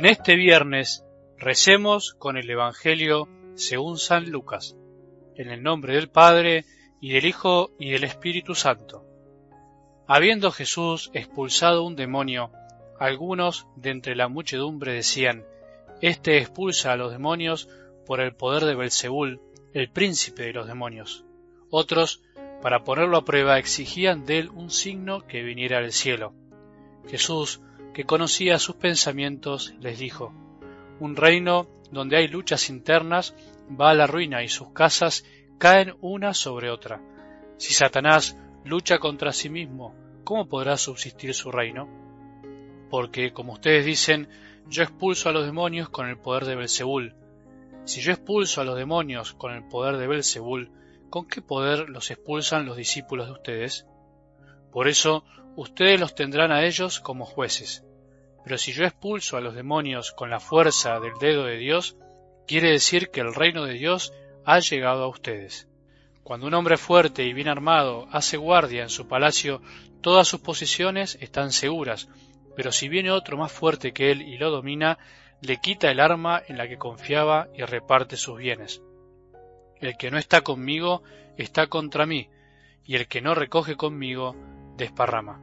En este viernes recemos con el Evangelio según San Lucas, en el nombre del Padre, y del Hijo, y del Espíritu Santo. Habiendo Jesús expulsado un demonio, algunos de entre la muchedumbre decían, Este expulsa a los demonios por el poder de Belzebul, el príncipe de los demonios. Otros, para ponerlo a prueba, exigían de él un signo que viniera del cielo. Jesús, que conocía sus pensamientos, les dijo, Un reino donde hay luchas internas va a la ruina y sus casas caen una sobre otra. Si Satanás lucha contra sí mismo, ¿cómo podrá subsistir su reino? Porque, como ustedes dicen, yo expulso a los demonios con el poder de Belzebul. Si yo expulso a los demonios con el poder de Belzebul, ¿con qué poder los expulsan los discípulos de ustedes? Por eso ustedes los tendrán a ellos como jueces. Pero si yo expulso a los demonios con la fuerza del dedo de Dios, quiere decir que el reino de Dios ha llegado a ustedes. Cuando un hombre fuerte y bien armado hace guardia en su palacio, todas sus posesiones están seguras, pero si viene otro más fuerte que él y lo domina, le quita el arma en la que confiaba y reparte sus bienes. El que no está conmigo está contra mí, y el que no recoge conmigo desparrama.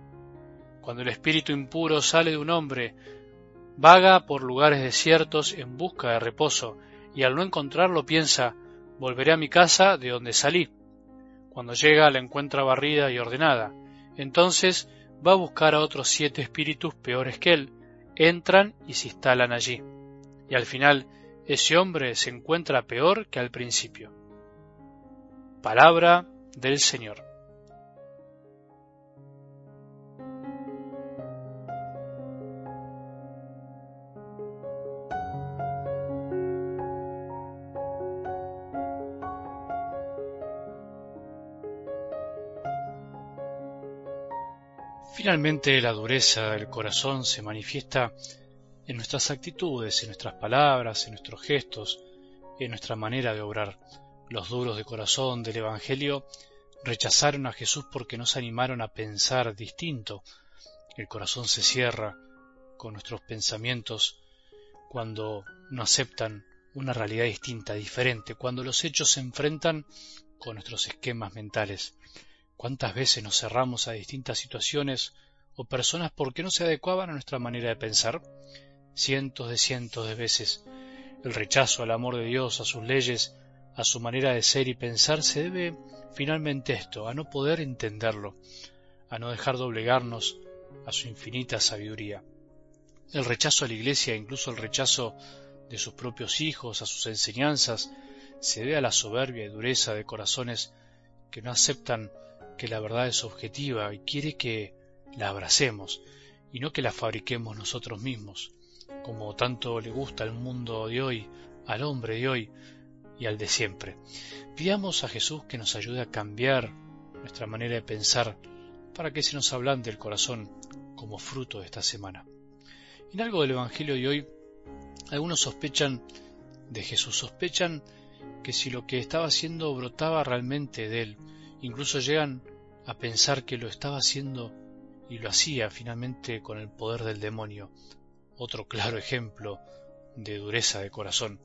Cuando el espíritu impuro sale de un hombre, vaga por lugares desiertos en busca de reposo, y al no encontrarlo piensa, volveré a mi casa de donde salí. Cuando llega la encuentra barrida y ordenada. Entonces va a buscar a otros siete espíritus peores que él, entran y se instalan allí. Y al final ese hombre se encuentra peor que al principio. Palabra del Señor. Finalmente la dureza del corazón se manifiesta en nuestras actitudes, en nuestras palabras, en nuestros gestos, en nuestra manera de obrar. Los duros de corazón del Evangelio rechazaron a Jesús porque no se animaron a pensar distinto. El corazón se cierra con nuestros pensamientos cuando no aceptan una realidad distinta, diferente, cuando los hechos se enfrentan con nuestros esquemas mentales. ¿Cuántas veces nos cerramos a distintas situaciones o personas porque no se adecuaban a nuestra manera de pensar? Cientos de cientos de veces. El rechazo al amor de Dios, a sus leyes, a su manera de ser y pensar se debe finalmente esto, a no poder entenderlo, a no dejar doblegarnos a su infinita sabiduría. El rechazo a la Iglesia, incluso el rechazo de sus propios hijos, a sus enseñanzas, se debe a la soberbia y dureza de corazones que no aceptan que la verdad es objetiva y quiere que la abracemos y no que la fabriquemos nosotros mismos, como tanto le gusta al mundo de hoy, al hombre de hoy y al de siempre. Pidamos a Jesús que nos ayude a cambiar nuestra manera de pensar para que se nos ablande el corazón como fruto de esta semana. En algo del Evangelio de hoy, algunos sospechan de Jesús, sospechan que si lo que estaba haciendo brotaba realmente de él, Incluso llegan a pensar que lo estaba haciendo y lo hacía finalmente con el poder del demonio. Otro claro ejemplo de dureza de corazón.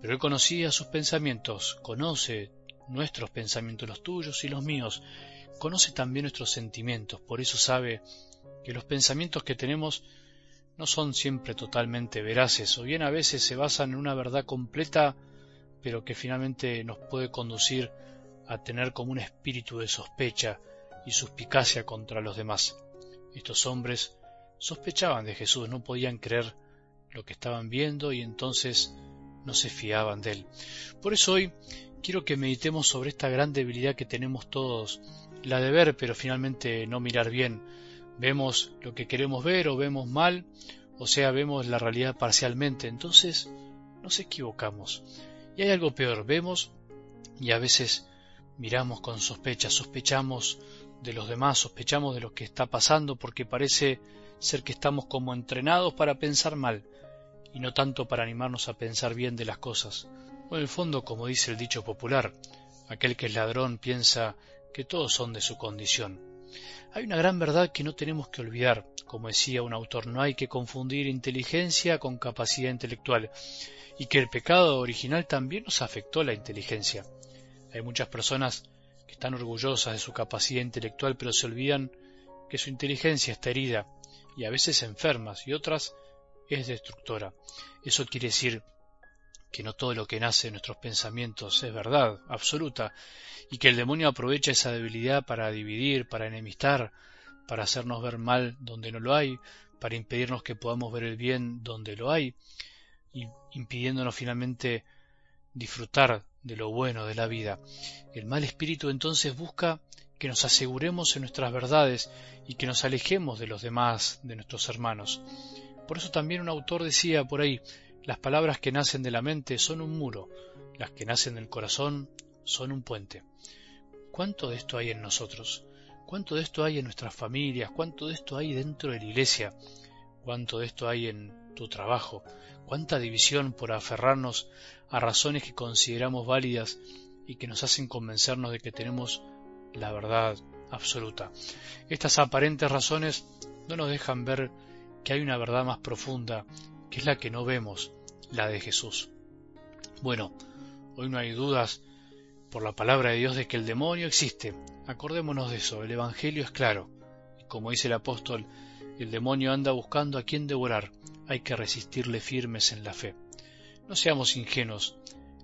Pero él conocía sus pensamientos, conoce nuestros pensamientos, los tuyos y los míos, conoce también nuestros sentimientos, por eso sabe que los pensamientos que tenemos no son siempre totalmente veraces, o bien a veces se basan en una verdad completa, pero que finalmente nos puede conducir a tener como un espíritu de sospecha y suspicacia contra los demás. Estos hombres sospechaban de Jesús, no podían creer lo que estaban viendo y entonces no se fiaban de él. Por eso hoy quiero que meditemos sobre esta gran debilidad que tenemos todos, la de ver pero finalmente no mirar bien. Vemos lo que queremos ver o vemos mal, o sea, vemos la realidad parcialmente, entonces nos equivocamos. Y hay algo peor, vemos y a veces miramos con sospecha, sospechamos de los demás, sospechamos de lo que está pasando porque parece ser que estamos como entrenados para pensar mal y no tanto para animarnos a pensar bien de las cosas. O en el fondo, como dice el dicho popular, aquel que es ladrón piensa que todos son de su condición. Hay una gran verdad que no tenemos que olvidar. Como decía un autor, no hay que confundir inteligencia con capacidad intelectual y que el pecado original también nos afectó la inteligencia. Hay muchas personas que están orgullosas de su capacidad intelectual pero se olvidan que su inteligencia está herida y a veces enfermas y otras es destructora. Eso quiere decir que no todo lo que nace en nuestros pensamientos es verdad absoluta y que el demonio aprovecha esa debilidad para dividir, para enemistar, para hacernos ver mal donde no lo hay, para impedirnos que podamos ver el bien donde lo hay, y impidiéndonos finalmente disfrutar de lo bueno de la vida. El mal espíritu entonces busca que nos aseguremos en nuestras verdades y que nos alejemos de los demás, de nuestros hermanos. Por eso también un autor decía por ahí, las palabras que nacen de la mente son un muro, las que nacen del corazón son un puente. ¿Cuánto de esto hay en nosotros? ¿Cuánto de esto hay en nuestras familias? ¿Cuánto de esto hay dentro de la iglesia? ¿Cuánto de esto hay en tu trabajo? ¿Cuánta división por aferrarnos a razones que consideramos válidas y que nos hacen convencernos de que tenemos la verdad absoluta? Estas aparentes razones no nos dejan ver que hay una verdad más profunda, que es la que no vemos, la de Jesús. Bueno, hoy no hay dudas por la palabra de Dios de que el demonio existe. Acordémonos de eso, el Evangelio es claro. Y como dice el apóstol, el demonio anda buscando a quien devorar, hay que resistirle firmes en la fe. No seamos ingenuos,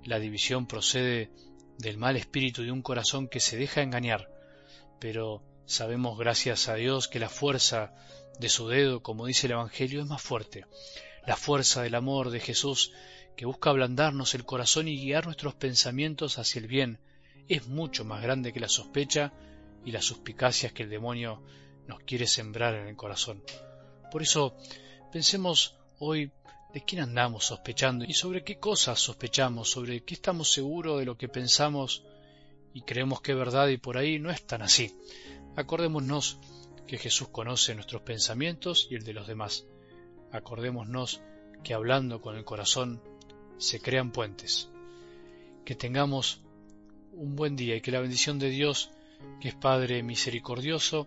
la división procede del mal espíritu de un corazón que se deja engañar, pero sabemos gracias a Dios que la fuerza de su dedo, como dice el Evangelio, es más fuerte. La fuerza del amor de Jesús que busca ablandarnos el corazón y guiar nuestros pensamientos hacia el bien, es mucho más grande que la sospecha y las suspicacias que el demonio nos quiere sembrar en el corazón. Por eso, pensemos hoy de quién andamos sospechando y sobre qué cosas sospechamos, sobre qué estamos seguros de lo que pensamos y creemos que es verdad y por ahí no es tan así. Acordémonos que Jesús conoce nuestros pensamientos y el de los demás. Acordémonos que hablando con el corazón se crean puentes. Que tengamos un buen día y que la bendición de Dios, que es Padre misericordioso,